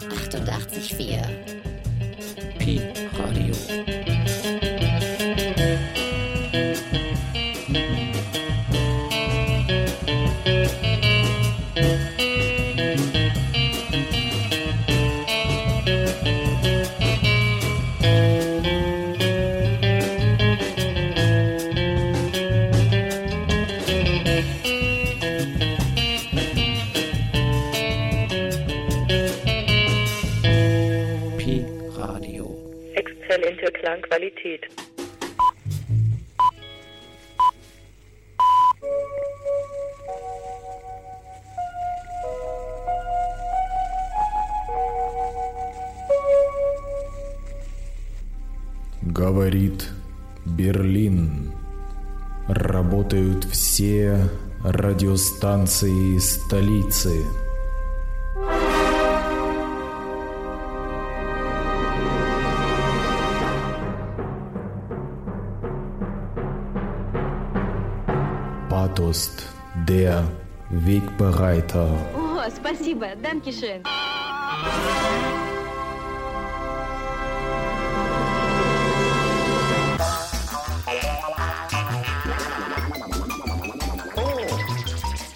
88,4 Pi Radio. Klangqualität. Говорит Берлин. Работают все радиостанции столицы. der Wegbereiter. О, спасибо, Данкишен.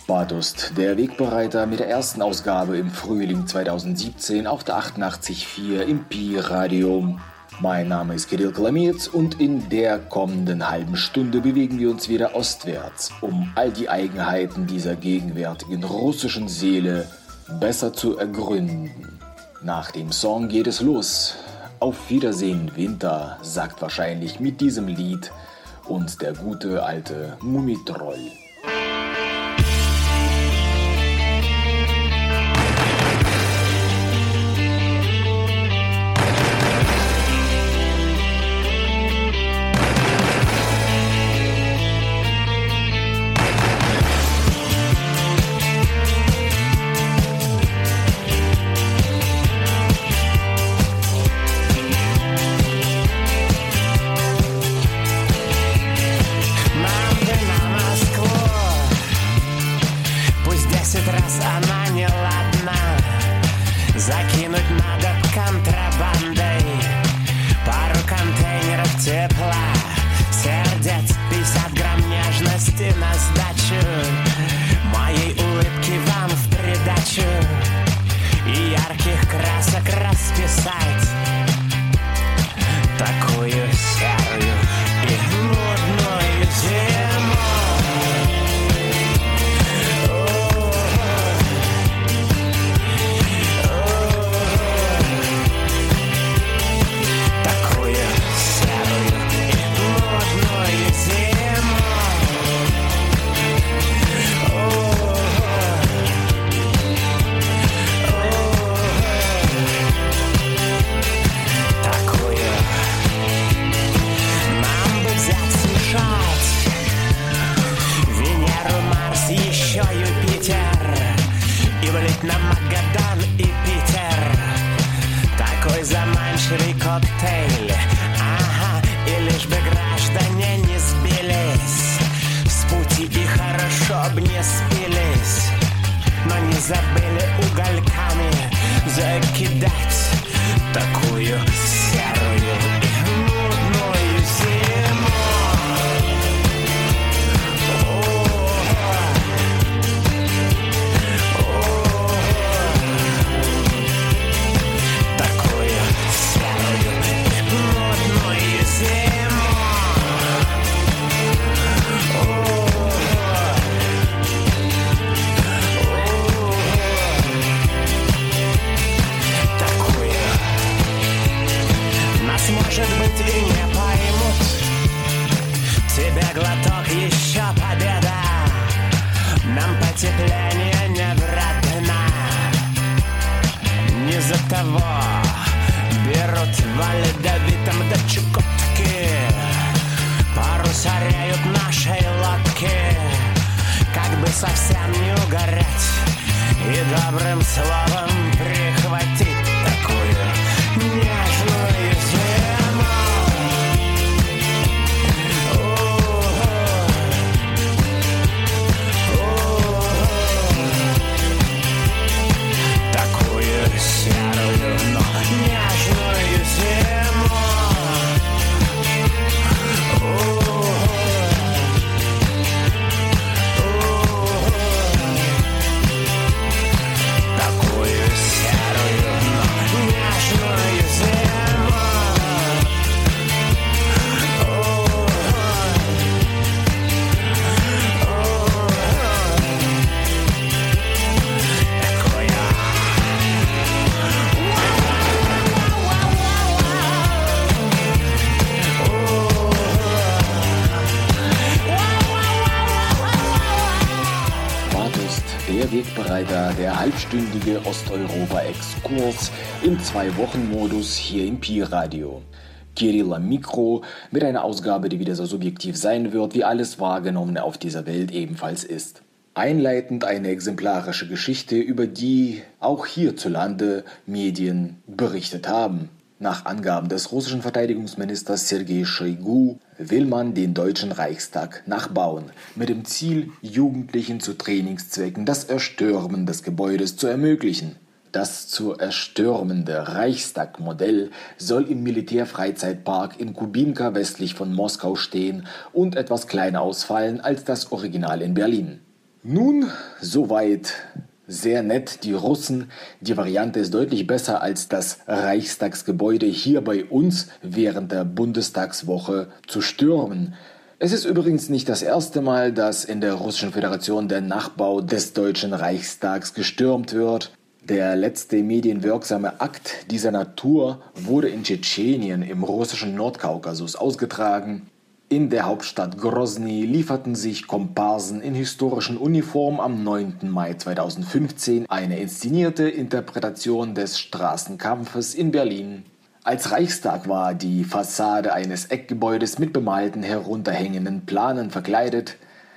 Badust, der Wegbereiter mit der ersten Ausgabe im Frühling 2017 auf der 88.4 im Pi-Radio. Mein Name ist Kirill Kalamitz und in der kommenden halben Stunde bewegen wir uns wieder ostwärts, um all die Eigenheiten dieser gegenwärtigen russischen Seele besser zu ergründen. Nach dem Song geht es los. Auf Wiedersehen Winter, sagt wahrscheinlich mit diesem Lied und der gute alte Mumitroll. Совсем не угорать И добрым словом прихватить war der halbstündige Osteuropa-Exkurs im Zwei-Wochen-Modus hier im Pi-Radio. Kirill Mikro mit einer Ausgabe, die wieder so subjektiv sein wird, wie alles Wahrgenommene auf dieser Welt ebenfalls ist. Einleitend eine exemplarische Geschichte, über die auch hierzulande Medien berichtet haben. Nach Angaben des russischen Verteidigungsministers Sergei Shoigu will man den Deutschen Reichstag nachbauen, mit dem Ziel, Jugendlichen zu Trainingszwecken das Erstürmen des Gebäudes zu ermöglichen. Das zu erstürmende Reichstag-Modell soll im Militärfreizeitpark in Kubinka westlich von Moskau stehen und etwas kleiner ausfallen als das Original in Berlin. Nun, soweit sehr nett, die Russen. Die Variante ist deutlich besser als das Reichstagsgebäude hier bei uns während der Bundestagswoche zu stürmen. Es ist übrigens nicht das erste Mal, dass in der Russischen Föderation der Nachbau des Deutschen Reichstags gestürmt wird. Der letzte medienwirksame Akt dieser Natur wurde in Tschetschenien im russischen Nordkaukasus ausgetragen. In der Hauptstadt Grozny lieferten sich Komparsen in historischen Uniformen am 9. Mai 2015 eine inszenierte Interpretation des Straßenkampfes in Berlin. Als Reichstag war die Fassade eines Eckgebäudes mit bemalten herunterhängenden Planen verkleidet.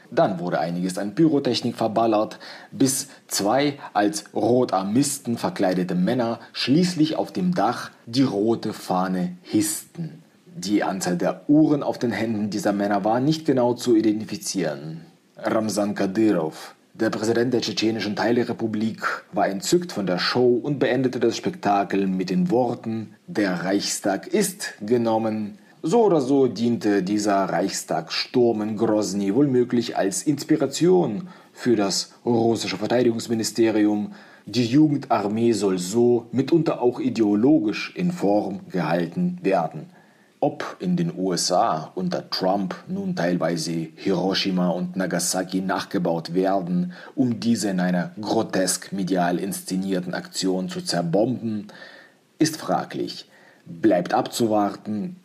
Dann wurde einiges an Pyrotechnik verballert, bis zwei als Rotarmisten verkleidete Männer schließlich auf dem Dach die rote Fahne hissten. Die Anzahl der Uhren auf den Händen dieser Männer war nicht genau zu identifizieren. Ramzan Kadyrov, der Präsident der tschetschenischen Teilrepublik, war entzückt von der Show und beendete das Spektakel mit den Worten: Der Reichstag ist genommen. So oder so diente dieser Reichstagssturm in Grozny wohlmöglich als Inspiration für das russische Verteidigungsministerium. Die Jugendarmee soll so mitunter auch ideologisch in Form gehalten werden. Ob in den USA unter Trump nun teilweise Hiroshima und Nagasaki nachgebaut werden, um diese in einer grotesk medial inszenierten Aktion zu zerbomben, ist fraglich, bleibt abzuwarten,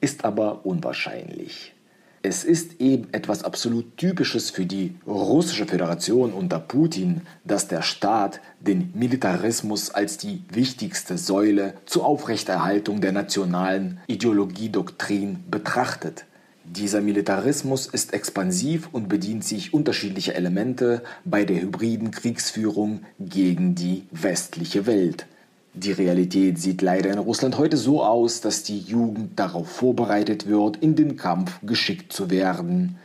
ist aber unwahrscheinlich. Es ist eben etwas absolut Typisches für die russische Föderation unter Putin, dass der Staat den Militarismus als die wichtigste Säule zur Aufrechterhaltung der nationalen Ideologiedoktrin betrachtet. Dieser Militarismus ist expansiv und bedient sich unterschiedlicher Elemente bei der hybriden Kriegsführung gegen die westliche Welt. Die Realität sieht leider in Russland heute so aus, dass die Jugend darauf vorbereitet wird, in den Kampf geschickt zu werden.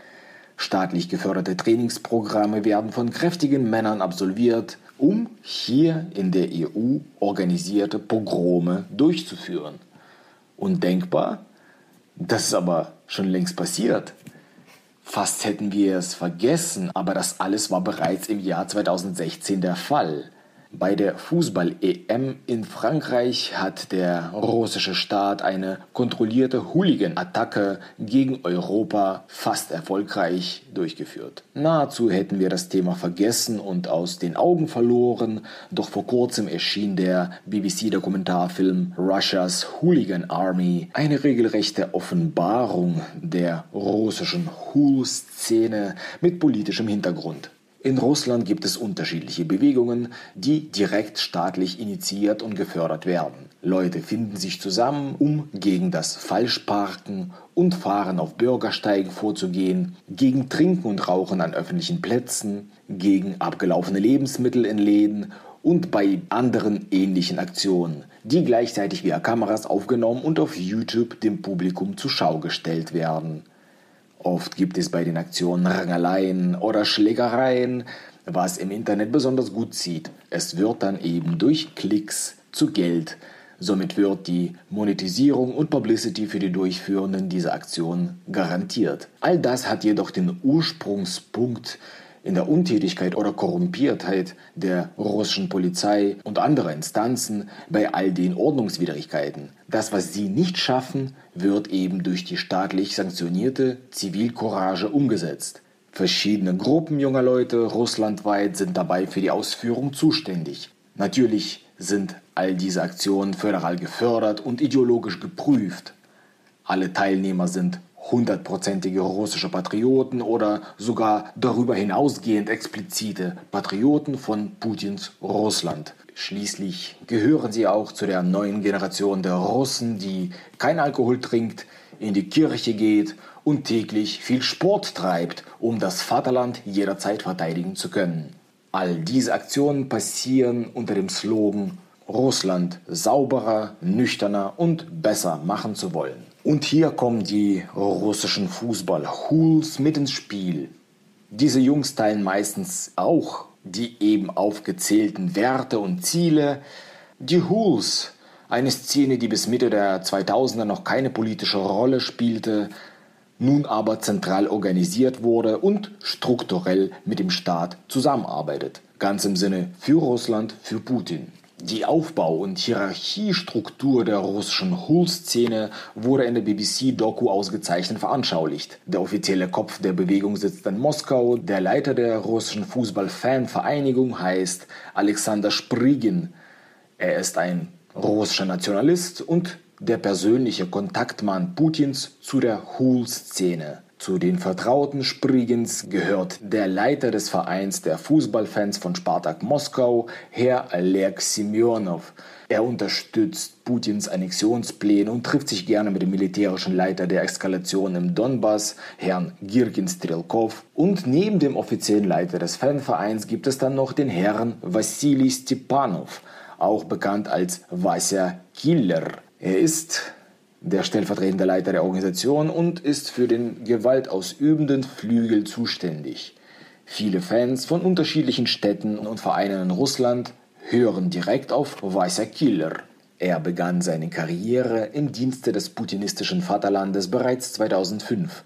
Staatlich geförderte Trainingsprogramme werden von kräftigen Männern absolviert, um hier in der EU organisierte Pogrome durchzuführen. Undenkbar? Das ist aber schon längst passiert. Fast hätten wir es vergessen, aber das alles war bereits im Jahr 2016 der Fall. Bei der Fußball-EM in Frankreich hat der russische Staat eine kontrollierte Hooligan-Attacke gegen Europa fast erfolgreich durchgeführt. Nahezu hätten wir das Thema vergessen und aus den Augen verloren, doch vor kurzem erschien der BBC-Dokumentarfilm Russia's Hooligan Army, eine regelrechte Offenbarung der russischen Hool-Szene mit politischem Hintergrund. In Russland gibt es unterschiedliche Bewegungen, die direkt staatlich initiiert und gefördert werden. Leute finden sich zusammen, um gegen das Falschparken und Fahren auf Bürgersteigen vorzugehen, gegen Trinken und Rauchen an öffentlichen Plätzen, gegen abgelaufene Lebensmittel in Läden und bei anderen ähnlichen Aktionen, die gleichzeitig via Kameras aufgenommen und auf YouTube dem Publikum zur Schau gestellt werden. Oft gibt es bei den Aktionen Rangeleien oder Schlägereien, was im Internet besonders gut zieht. Es wird dann eben durch Klicks zu Geld. Somit wird die Monetisierung und Publicity für die Durchführenden dieser Aktion garantiert. All das hat jedoch den Ursprungspunkt in der Untätigkeit oder Korrumpiertheit der russischen Polizei und anderer Instanzen bei all den Ordnungswidrigkeiten. Das, was sie nicht schaffen, wird eben durch die staatlich sanktionierte Zivilcourage umgesetzt. Verschiedene Gruppen junger Leute russlandweit sind dabei für die Ausführung zuständig. Natürlich sind all diese Aktionen föderal gefördert und ideologisch geprüft. Alle Teilnehmer sind hundertprozentige russische Patrioten oder sogar darüber hinausgehend explizite Patrioten von Putins Russland. Schließlich gehören sie auch zu der neuen Generation der Russen, die kein Alkohol trinkt, in die Kirche geht und täglich viel Sport treibt, um das Vaterland jederzeit verteidigen zu können. All diese Aktionen passieren unter dem Slogan Russland sauberer, nüchterner und besser machen zu wollen. Und hier kommen die russischen Fußball-Hools mit ins Spiel. Diese Jungs teilen meistens auch die eben aufgezählten Werte und Ziele. Die Hools, eine Szene, die bis Mitte der 2000er noch keine politische Rolle spielte, nun aber zentral organisiert wurde und strukturell mit dem Staat zusammenarbeitet. Ganz im Sinne für Russland, für Putin. Die Aufbau- und Hierarchiestruktur der russischen Hul-Szene wurde in der BBC-Doku ausgezeichnet veranschaulicht. Der offizielle Kopf der Bewegung sitzt in Moskau. Der Leiter der russischen Fußball-Fan-Vereinigung heißt Alexander Sprigin. Er ist ein russischer Nationalist und der persönliche Kontaktmann Putins zu der Hul-Szene. Zu den Vertrauten Sprigens gehört der Leiter des Vereins der Fußballfans von Spartak Moskau, Herr Oleg Semyonov. Er unterstützt Putins Annexionspläne und trifft sich gerne mit dem militärischen Leiter der Eskalation im Donbass, Herrn Girkin Strelkov. Und neben dem offiziellen Leiter des Fanvereins gibt es dann noch den Herrn Wassili Stepanov, auch bekannt als Vasya Killer. Er ist der stellvertretende Leiter der Organisation und ist für den gewaltausübenden Flügel zuständig. Viele Fans von unterschiedlichen Städten und Vereinen in Russland hören direkt auf Weißer Killer. Er begann seine Karriere im Dienste des putinistischen Vaterlandes bereits 2005.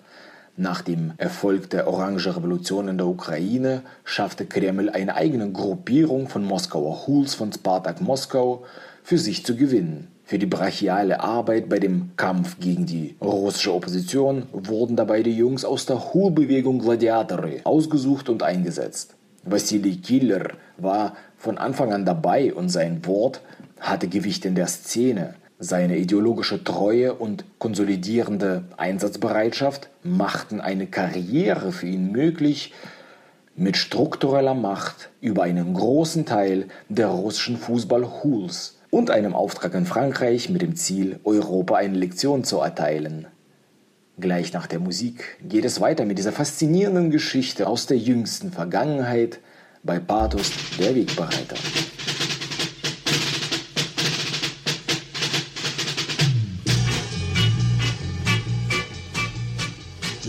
Nach dem Erfolg der Orange Revolution in der Ukraine schaffte Kreml eine eigene Gruppierung von Moskauer Huls von Spartak Moskau für sich zu gewinnen. Für die brachiale Arbeit bei dem Kampf gegen die russische Opposition wurden dabei die Jungs aus der Hul-Bewegung Gladiatori ausgesucht und eingesetzt. Wassili Killer war von Anfang an dabei und sein Wort hatte Gewicht in der Szene. Seine ideologische Treue und konsolidierende Einsatzbereitschaft machten eine Karriere für ihn möglich, mit struktureller Macht über einen großen Teil der russischen Fußball-Hools und einem Auftrag in Frankreich mit dem Ziel, Europa eine Lektion zu erteilen. Gleich nach der Musik geht es weiter mit dieser faszinierenden Geschichte aus der jüngsten Vergangenheit bei Pathos der Wegbereiter.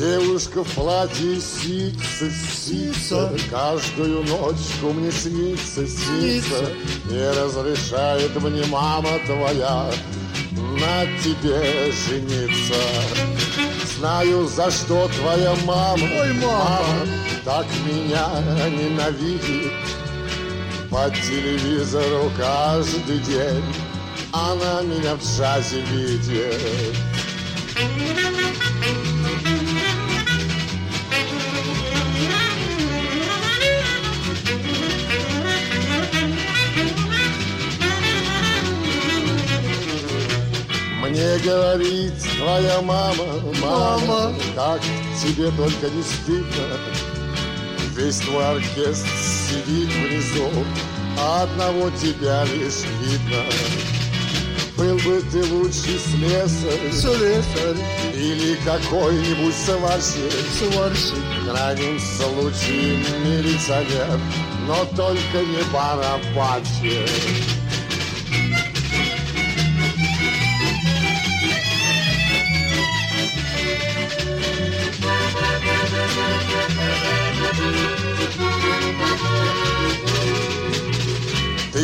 Девушка в платье сица, сица, Каждую ночку мне снится, снится, Не разрешает мне мама твоя На тебе жениться. Знаю, за что твоя мама, Ой, мама, Так меня ненавидит. По телевизору каждый день Она меня в джазе видит. Говорит твоя мама, мама, как тебе только не стыдно. Весь твой оркестр сидит внизу, а одного тебя лишь видно. Был бы ты лучший слесарь, слесарь Или какой-нибудь сварщик, сварщик В крайнем случае милиционер Но только не барабанщик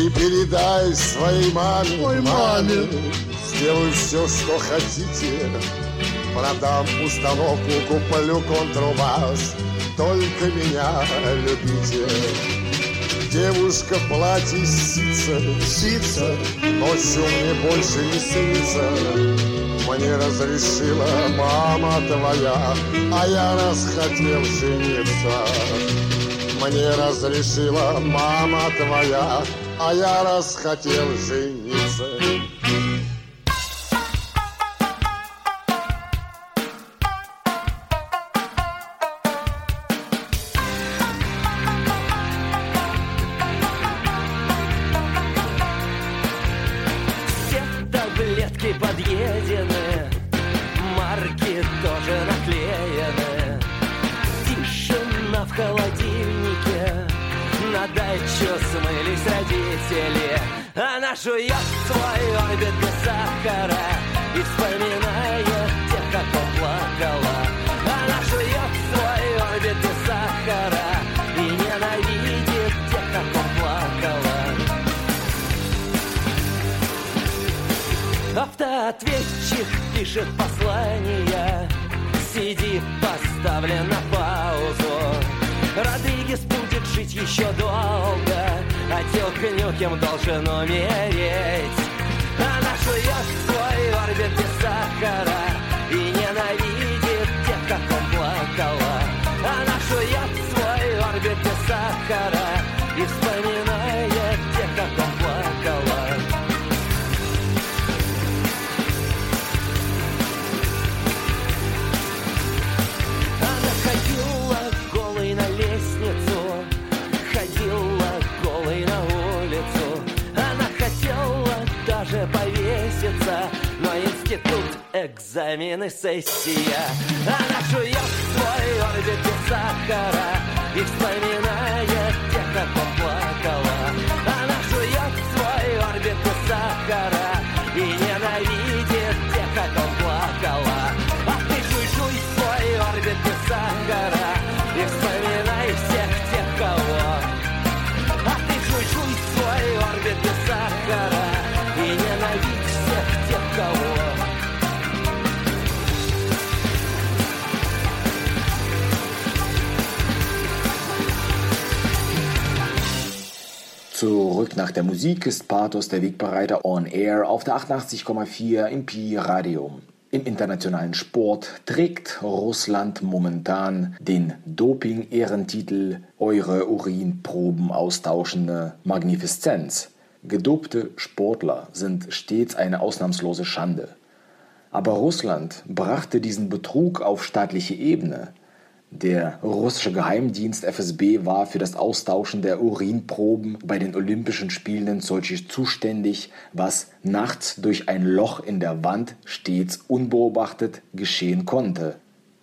Передай своей маме, Ой, маме, сделаю все, что хотите. Продам установку, куплю контрабас, только меня любите. Девушка в платье сица, сица, ночью мне больше не снится. Мне разрешила мама твоя, а я раз хотел жениться. Мне разрешила мама твоя, а я раз хотел жениться. Дачу смылись родители. Она жует свой орбит без сахара и вспоминает тех, как поплакала. Она жует свой орбит без сахара и ненавидит тех, как поплакала. Автоответчик пишет послание CD поставлен на паузу Родригес будет жить еще долго А Тёлка Нюкем должен умереть. Она жует свой орбит без сахара экзамены, сессия. Она жует свой орбит без сахара и вспоминает тех, как поплакала. Она жует свой орбит без сахара и ненавидит тех, как плакала. Zurück nach der Musik ist Pathos der Wegbereiter on Air auf der 88,4 im Pi Radio. Im internationalen Sport trägt Russland momentan den Doping-Ehrentitel Eure Urinproben austauschende Magnifizenz. Gedopte Sportler sind stets eine ausnahmslose Schande. Aber Russland brachte diesen Betrug auf staatliche Ebene. Der russische Geheimdienst FSB war für das Austauschen der Urinproben bei den Olympischen Spielen in Sochi zuständig, was nachts durch ein Loch in der Wand stets unbeobachtet geschehen konnte.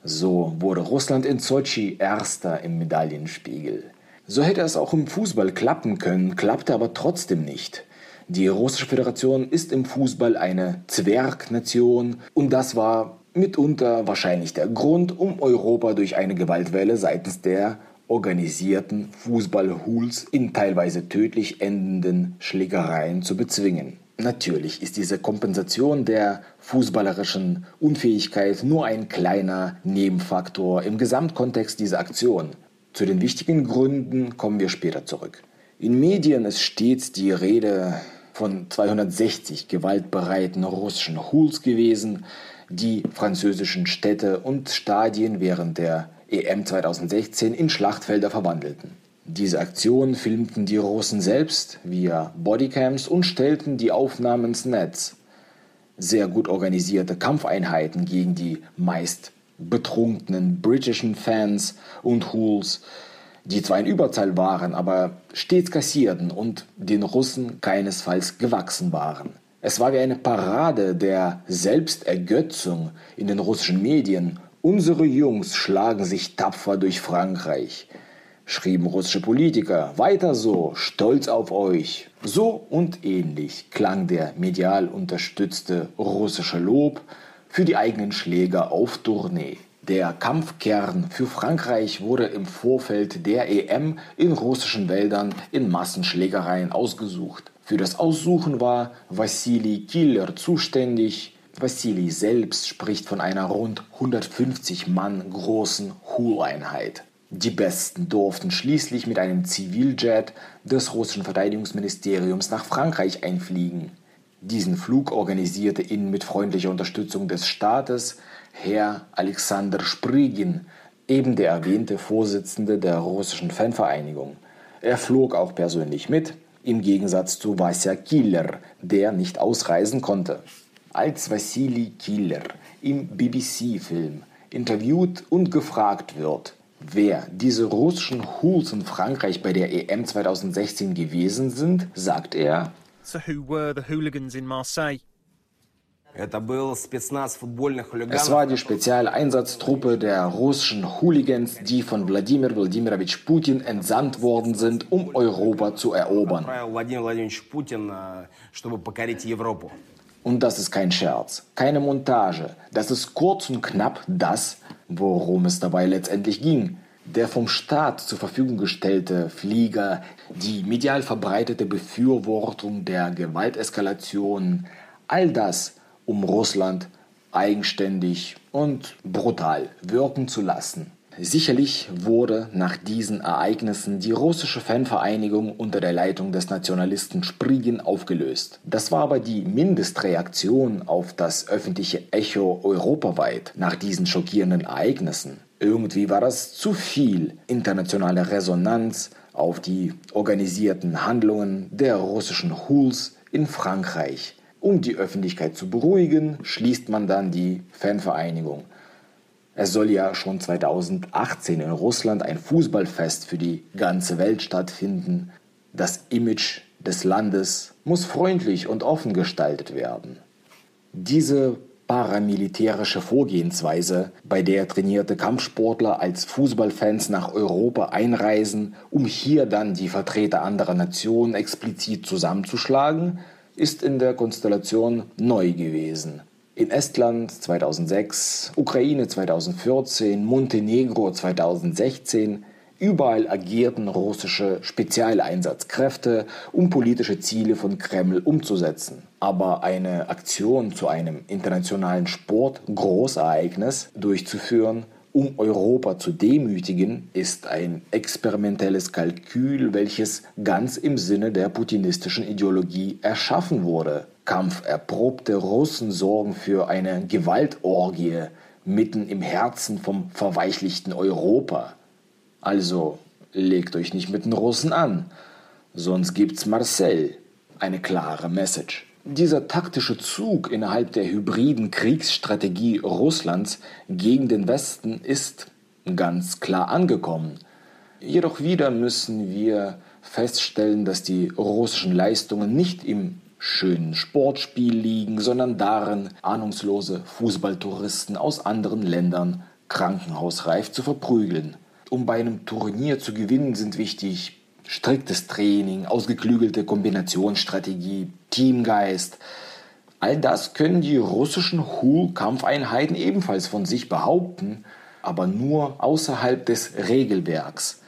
So wurde Russland in Sochi erster im Medaillenspiegel. So hätte es auch im Fußball klappen können, klappte aber trotzdem nicht. Die russische Föderation ist im Fußball eine Zwergnation und das war mitunter wahrscheinlich der Grund, um Europa durch eine Gewaltwelle seitens der organisierten Fußballhools in teilweise tödlich endenden Schlägereien zu bezwingen. Natürlich ist diese Kompensation der fußballerischen Unfähigkeit nur ein kleiner Nebenfaktor im Gesamtkontext dieser Aktion. Zu den wichtigen Gründen kommen wir später zurück. In Medien ist stets die Rede von 260 gewaltbereiten russischen Hools gewesen, die französischen Städte und Stadien während der EM 2016 in Schlachtfelder verwandelten. Diese Aktion filmten die Russen selbst via Bodycams und stellten die Aufnahmen ins Netz. Sehr gut organisierte Kampfeinheiten gegen die meist betrunkenen britischen Fans und Hools, die zwar in Überzahl waren, aber stets kassierten und den Russen keinesfalls gewachsen waren. Es war wie eine Parade der Selbstergötzung in den russischen Medien. Unsere Jungs schlagen sich tapfer durch Frankreich, schrieben russische Politiker. Weiter so, stolz auf euch. So und ähnlich klang der medial unterstützte russische Lob für die eigenen Schläger auf Tournee. Der Kampfkern für Frankreich wurde im Vorfeld der EM in russischen Wäldern in Massenschlägereien ausgesucht. Für das Aussuchen war Wassili Killer zuständig. Wassili selbst spricht von einer rund 150 Mann großen Hul-Einheit. Die Besten durften schließlich mit einem Ziviljet des russischen Verteidigungsministeriums nach Frankreich einfliegen. Diesen Flug organisierte ihn mit freundlicher Unterstützung des Staates Herr Alexander Sprigin, eben der erwähnte Vorsitzende der russischen Fanvereinigung. Er flog auch persönlich mit, im Gegensatz zu Vasya Killer, der nicht ausreisen konnte. Als Wassili Killer im BBC-Film interviewt und gefragt wird, wer diese russischen Hools in Frankreich bei der EM 2016 gewesen sind, sagt er, So, who were the hooligans in Marseille? Es war die Spezialeinsatztruppe der russischen Hooligans, die von Wladimir Wladimirovich Putin entsandt worden sind, um Europa zu erobern. Und das ist kein Scherz, keine Montage. Das ist kurz und knapp das, worum es dabei letztendlich ging. Der vom Staat zur Verfügung gestellte Flieger, die medial verbreitete Befürwortung der Gewalteskalation, all das um Russland eigenständig und brutal wirken zu lassen. Sicherlich wurde nach diesen Ereignissen die russische Fanvereinigung unter der Leitung des Nationalisten Sprigin aufgelöst. Das war aber die Mindestreaktion auf das öffentliche Echo europaweit nach diesen schockierenden Ereignissen. Irgendwie war das zu viel internationale Resonanz auf die organisierten Handlungen der russischen Hools in Frankreich. Um die Öffentlichkeit zu beruhigen, schließt man dann die Fanvereinigung. Es soll ja schon 2018 in Russland ein Fußballfest für die ganze Welt stattfinden. Das Image des Landes muss freundlich und offen gestaltet werden. Diese paramilitärische Vorgehensweise, bei der trainierte Kampfsportler als Fußballfans nach Europa einreisen, um hier dann die Vertreter anderer Nationen explizit zusammenzuschlagen, ist in der Konstellation neu gewesen. In Estland 2006, Ukraine 2014, Montenegro 2016, überall agierten russische Spezialeinsatzkräfte, um politische Ziele von Kreml umzusetzen. Aber eine Aktion zu einem internationalen Sport-Großereignis durchzuführen, um Europa zu demütigen, ist ein experimentelles Kalkül, welches ganz im Sinne der putinistischen Ideologie erschaffen wurde. Kampferprobte Russen sorgen für eine Gewaltorgie mitten im Herzen vom verweichlichten Europa. Also legt euch nicht mit den Russen an, sonst gibt's Marcel. Eine klare Message. Dieser taktische Zug innerhalb der hybriden Kriegsstrategie Russlands gegen den Westen ist ganz klar angekommen. Jedoch wieder müssen wir feststellen, dass die russischen Leistungen nicht im schönen Sportspiel liegen, sondern darin, ahnungslose Fußballtouristen aus anderen Ländern krankenhausreif zu verprügeln. Um bei einem Turnier zu gewinnen, sind wichtig striktes Training, ausgeklügelte Kombinationsstrategie, Teamgeist. All das können die russischen Hu-Kampfeinheiten ebenfalls von sich behaupten, aber nur außerhalb des Regelwerks,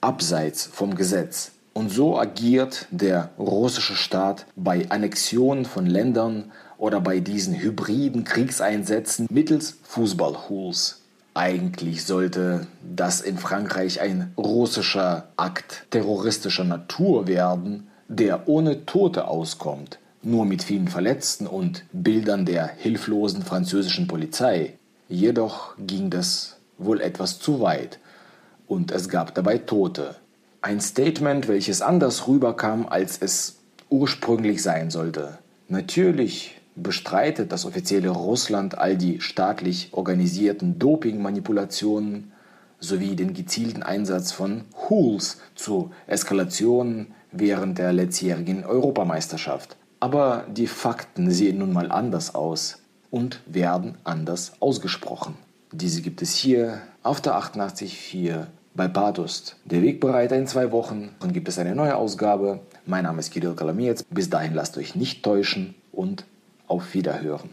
abseits vom Gesetz. Und so agiert der russische Staat bei Annexionen von Ländern oder bei diesen hybriden Kriegseinsätzen mittels Fußballhools. Eigentlich sollte das in Frankreich ein russischer Akt terroristischer Natur werden, der ohne Tote auskommt, nur mit vielen Verletzten und Bildern der hilflosen französischen Polizei. Jedoch ging das wohl etwas zu weit und es gab dabei Tote. Ein Statement, welches anders rüberkam, als es ursprünglich sein sollte. Natürlich bestreitet das offizielle Russland all die staatlich organisierten Dopingmanipulationen sowie den gezielten Einsatz von Hools zur Eskalation während der letztjährigen Europameisterschaft. Aber die Fakten sehen nun mal anders aus und werden anders ausgesprochen. Diese gibt es hier auf der 88.4 bei Badust. Der Wegbereiter in zwei Wochen. Dann gibt es eine neue Ausgabe. Mein Name ist Kirill Kalamirz. Bis dahin lasst euch nicht täuschen und auf Wiederhören.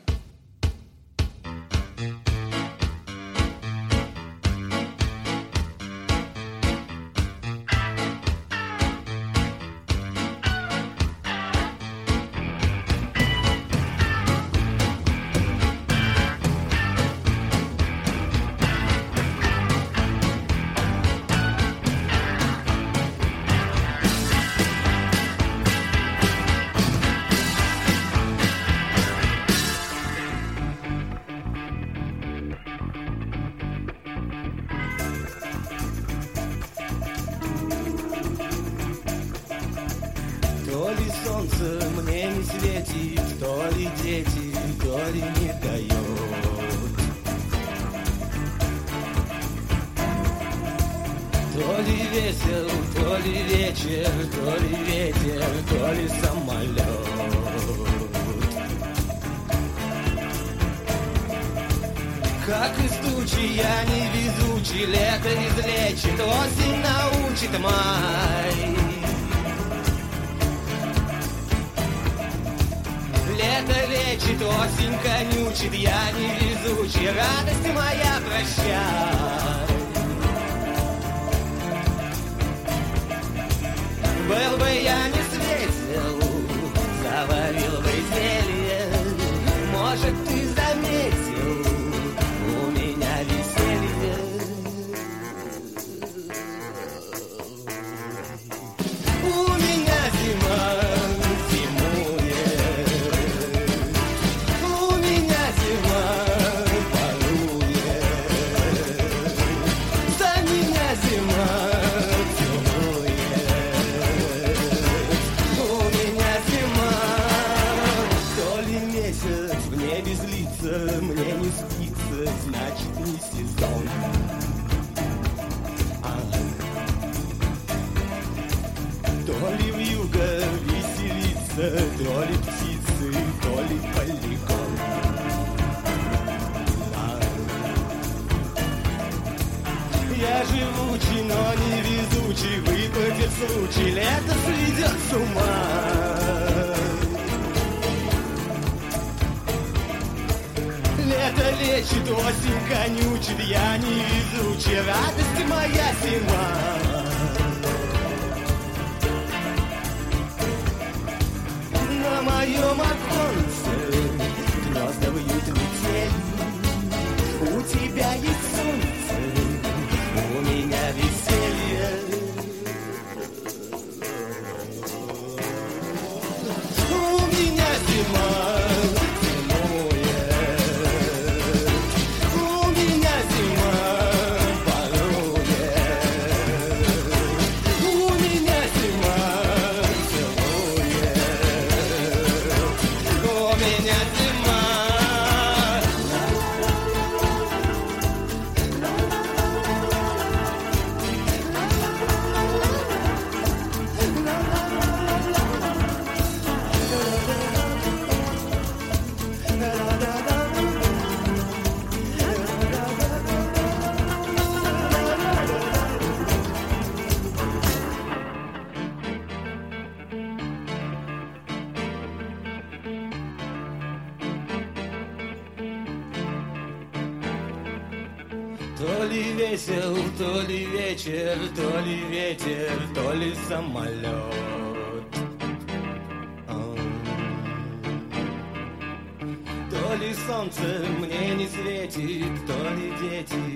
солнце мне не светит, то ли дети, то ли не дает. То ли весел, то ли вечер, то ли ветер, то ли самолет. Как из тучи я невезучий, лето излечит, осень научит май. Это лечит, осень конючит, я невезучий, радость моя прощай. Был бы я не светил, завалил бы зелье, может, ты Плещет осень конючит, я не везучий, радость моя зима. На моем оконце гнезда вьют метель, у тебя есть солнце мне не светит, то ли дети.